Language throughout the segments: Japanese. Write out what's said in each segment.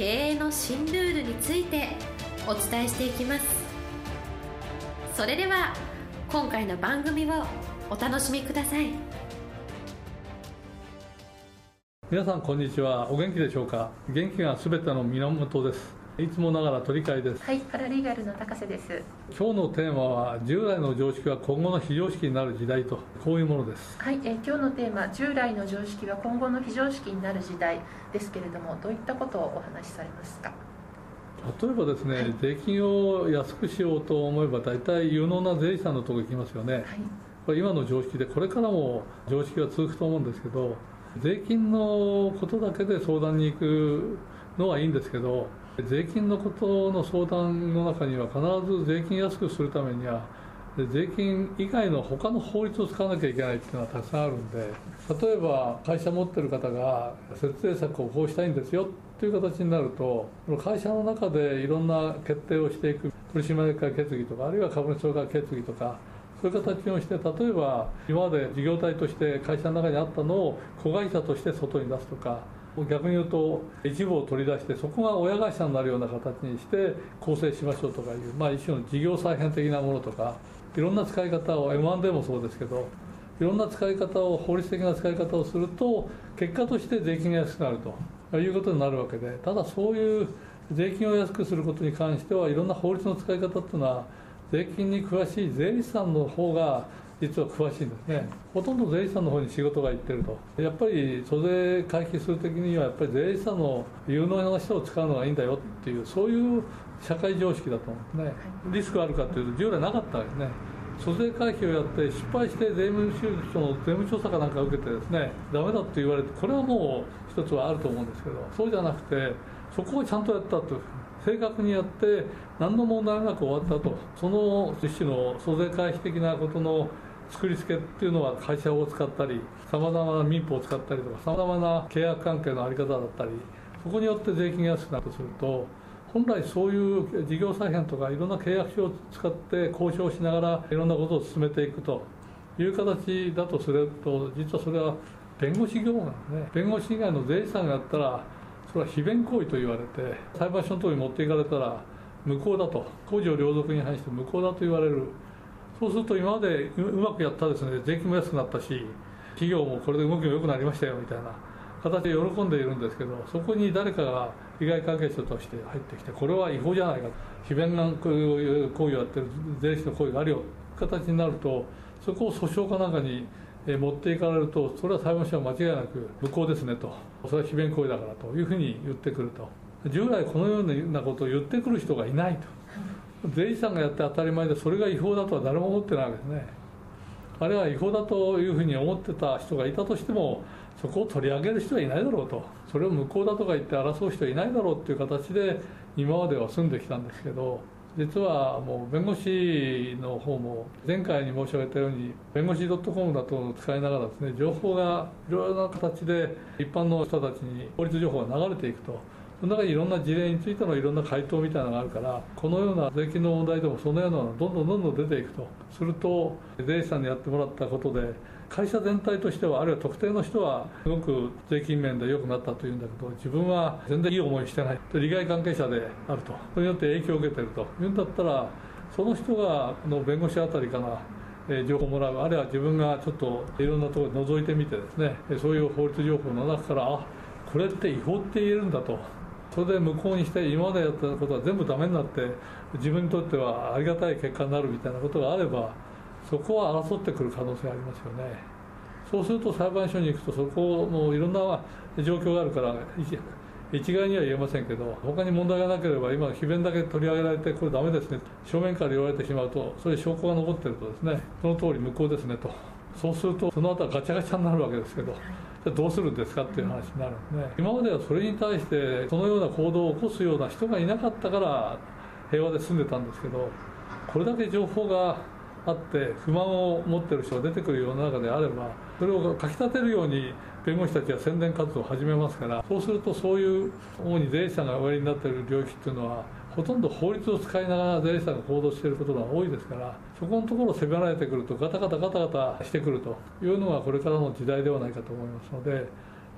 経営の新ルールについてお伝えしていきます。それでは今回の番組をお楽しみください。皆さんこんにちは。お元気でしょうか？元気がすべての源です。いつもながら取り替えです。はいパラリーガルの高瀬です。今日のテーマは従来の常識は今後の非常識になる時代とこういうものです。はい、えー今日のテーマ従来の常識は今後の非常識になる時代ですけれどもどういったことをお話しされますか？例えばですね、税金を安くしようと思えば大体有能な税理士さんのところ行きますよね、はい。これ今の常識でこれからも常識は続くと思うんですけど税金のことだけで相談に行くのはいいんですけど税金のことの相談の中には必ず税金安くするためには税金以外の他の法律を使わなきゃいけないっていうのはたくさんあるんで例えば会社持ってる方が節税策をこうしたいんですよっていう形になると会社の中でいろんな決定をしていく取締役会決議とかあるいは株主総会決議とかそういう形をして例えば今まで事業体として会社の中にあったのを子会社として外に出すとか逆に言うと一部を取り出してそこが親会社になるような形にして構成しましょうとかいう、まあ、一種の事業再編的なものとかいろんな使い方を M1 もそうですけどいろんな使い方を法律的な使い方をすると結果として税金が安くなるということになるわけでただそういう税金を安くすることに関してはいろんな法律の使い方っていうのは税金に詳しい税理士さんの方が実は詳しいんですね。ほとんど税理士さんの方に仕事が行ってると。やっぱり租税回避する的にはやっぱり税理士さんの有能な人を使うのがいいんだよっていうそういう社会常識だと思うんですね。リスクあるかというと従来なかったわけですね。租税回避をやって失敗して税務収書の税務調査かなんかを受けてですねダメだって言われてこれはもう一つはあると思うんですけどそうじゃなくてそこをちゃんとやったと正確にやって何の問題なく終わったと。その一種の租税回避的なことの作り付けっていうのは会社を使ったりさまざまな民法を使ったりとかさまざまな契約関係の在り方だったりそこによって税金が安くなるとすると本来そういう事業再編とかいろんな契約書を使って交渉しながらいろんなことを進めていくという形だとすると実はそれは弁護士業務なんですね。弁護士以外の税理士さんがやったらそれは非弁行為と言われて裁判所のところに持っていかれたら無効だと。公序良俗に反して無効だと言われる。そうすると今までうまくやったですね。税金も安くなったし企業もこれで動きも良くなりましたよみたいな形で喜んでいるんですけどそこに誰かが被害関係者として入ってきてこれは違法じゃないか非弁がこういう行為をやってる税理士の行為があるよ。形になるとそこを訴訟かなんかに持っていかれるとそれは裁判所は間違いなく無効ですねと。それは非弁行為だからというふうに言ってくると。従来このようなことを言ってくる人がいないと。税理士さんがやって当たり前でそれが違法だとは誰も思ってないわけですね。あれは違法だというふうに思ってた人がいたとしてもそこを取り上げる人はいないだろうと。それを無効だとか言って争う人はいないだろうっていう形で今までは済んできたんですけど実はもう弁護士の方も前回に申し上げたように弁護士 .com だと使いながらですね情報がいろいろな形で一般の人たちに法律情報が流れていくと。その中にいろんな事例についてのいろんな回答みたいなのがあるからこのような税金の問題でもそのようなのがどんどんどんどん出ていくと。すると税理士さんにやってもらったことで会社全体としてはあるいは特定の人はすごく税金面で良くなったというんだけど自分は全然いい思いしてない利害関係者であると。それによって影響を受けていると。いうんだったらその人があの弁護士あたりから情報をもらう。あるいは自分がちょっといろんなところで覗いてみてですねそういう法律情報の中からあこれって違法って言えるんだと。それで無効にして今までやったことは全部ダメになって自分にとってはありがたい結果になるみたいなことがあればそこは争ってくる可能性がありますよね。そうすると裁判所に行くとそこのいろんな状況があるから一概には言えませんけど他に問題がなければ今非弁だけ取り上げられてこれダメですね正面から言われてしまうとそれ証拠が残ってるとですねその通り無効ですねと。そうするとその後はガチャガチャになるわけですけどじゃどうするんですかっていう話になるんで、今まではそれに対してそのような行動を起こすような人がいなかったから平和で住んでたんですけどこれだけ情報があって不満を持ってる人が出てくる世の中であればそれをかきたてるように弁護士たちは宣伝活動を始めますからそうするとそういう主に税理士さんがおやりになっている領域っていうのはほとんど法律を使いながら税理士さんが行動していることが多いですからそこのところを迫られてくるとガタガタガタガタしてくるというのがこれからの時代ではないかと思いますので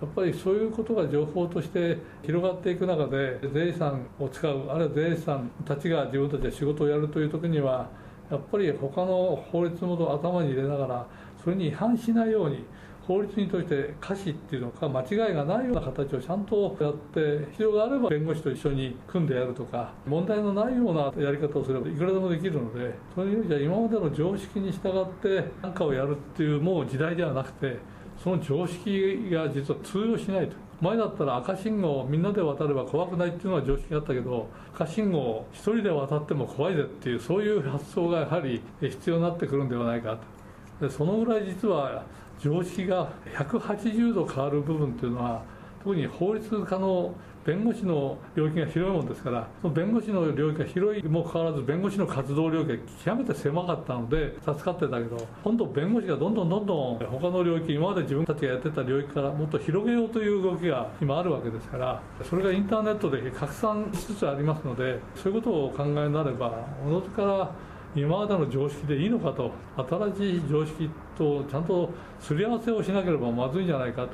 やっぱりそういうことが情報として広がっていく中で税理士さんを使うあるいは税理士さんたちが自分たちで仕事をやるという時にはやっぱり他の法律も頭に入れながらそれに違反しないように法律にとって可視っていうのか間違いがないような形をちゃんとやって必要があれば弁護士と一緒に組んでやるとか問題のないようなやり方をすればいくらでもできるのでそういう意味じゃ今までの常識に従って何かをやるっていうもう時代ではなくてその常識が実は通用しないと。前だったら赤信号みんなで渡れば怖くないっていうのは常識だったけど赤信号を一人で渡っても怖いぜっていうそういう発想がやはり必要になってくるんではないかと。でそのぐらい実は常識が180度変わる部分っていうのは特に法律家の弁護士の領域が広いもんですからその弁護士の領域が広いにもかかわらず弁護士の活動領域が極めて狭かったので助かってたけど今度弁護士がどんどんどんどん他の領域今まで自分たちがやってた領域からもっと広げようという動きが今あるわけですからそれがインターネットで拡散しつつありますのでそういうことをお考えになればおのずから今までの常識でいいのかと新しい常識とちゃんとすり合わせをしなければまずいんじゃないか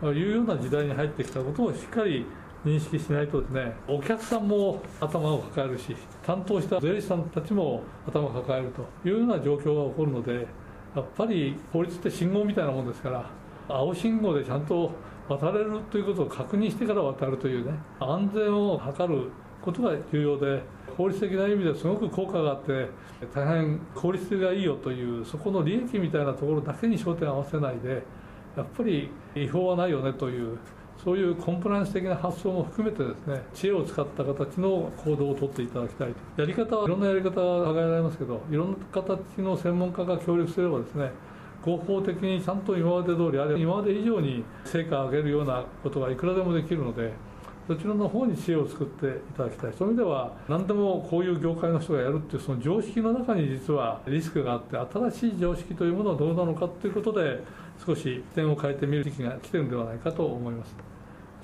というような時代に入ってきたことをしっかり認識しないとですねお客さんも頭を抱えるし担当した税理士さんたちも頭を抱えるというような状況が起こるのでやっぱり法律って信号みたいなもんですから青信号でちゃんと渡れるということを確認してから渡るというね安全を図ることが重要で法律的な意味ですごく効果があって大変効率がいいよというそこの利益みたいなところだけに焦点を合わせないでやっぱり違法はないよねというそういうコンプライアンス的な発想も含めてですね知恵を使った形の行動をとっていただきたいと。やり方はいろんなやり方が考えられますけどいろんな形の専門家が協力すればですね合法的にちゃんと今まで通りあるいは今まで以上に成果を上げるようなことがいくらでもできるのでそちらの方に知恵を作っていただきたいそういう意味では何でもこういう業界の人がやるっていうその常識の中に実はリスクがあって新しい常識というものはどうなのかということで少し点を変えてみる時期が来てるんではないかと思います。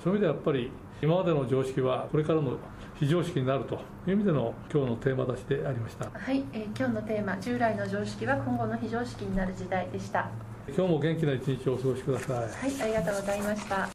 そういう意味ではやっぱり今までの常識はこれからの非常識になるという意味での今日のテーマ出しでありました。はい、えー今日のテーマ従来の常識は今後の非常識になる時代でした今日も元気な一日をお過ごしください。はいありがとうございました。本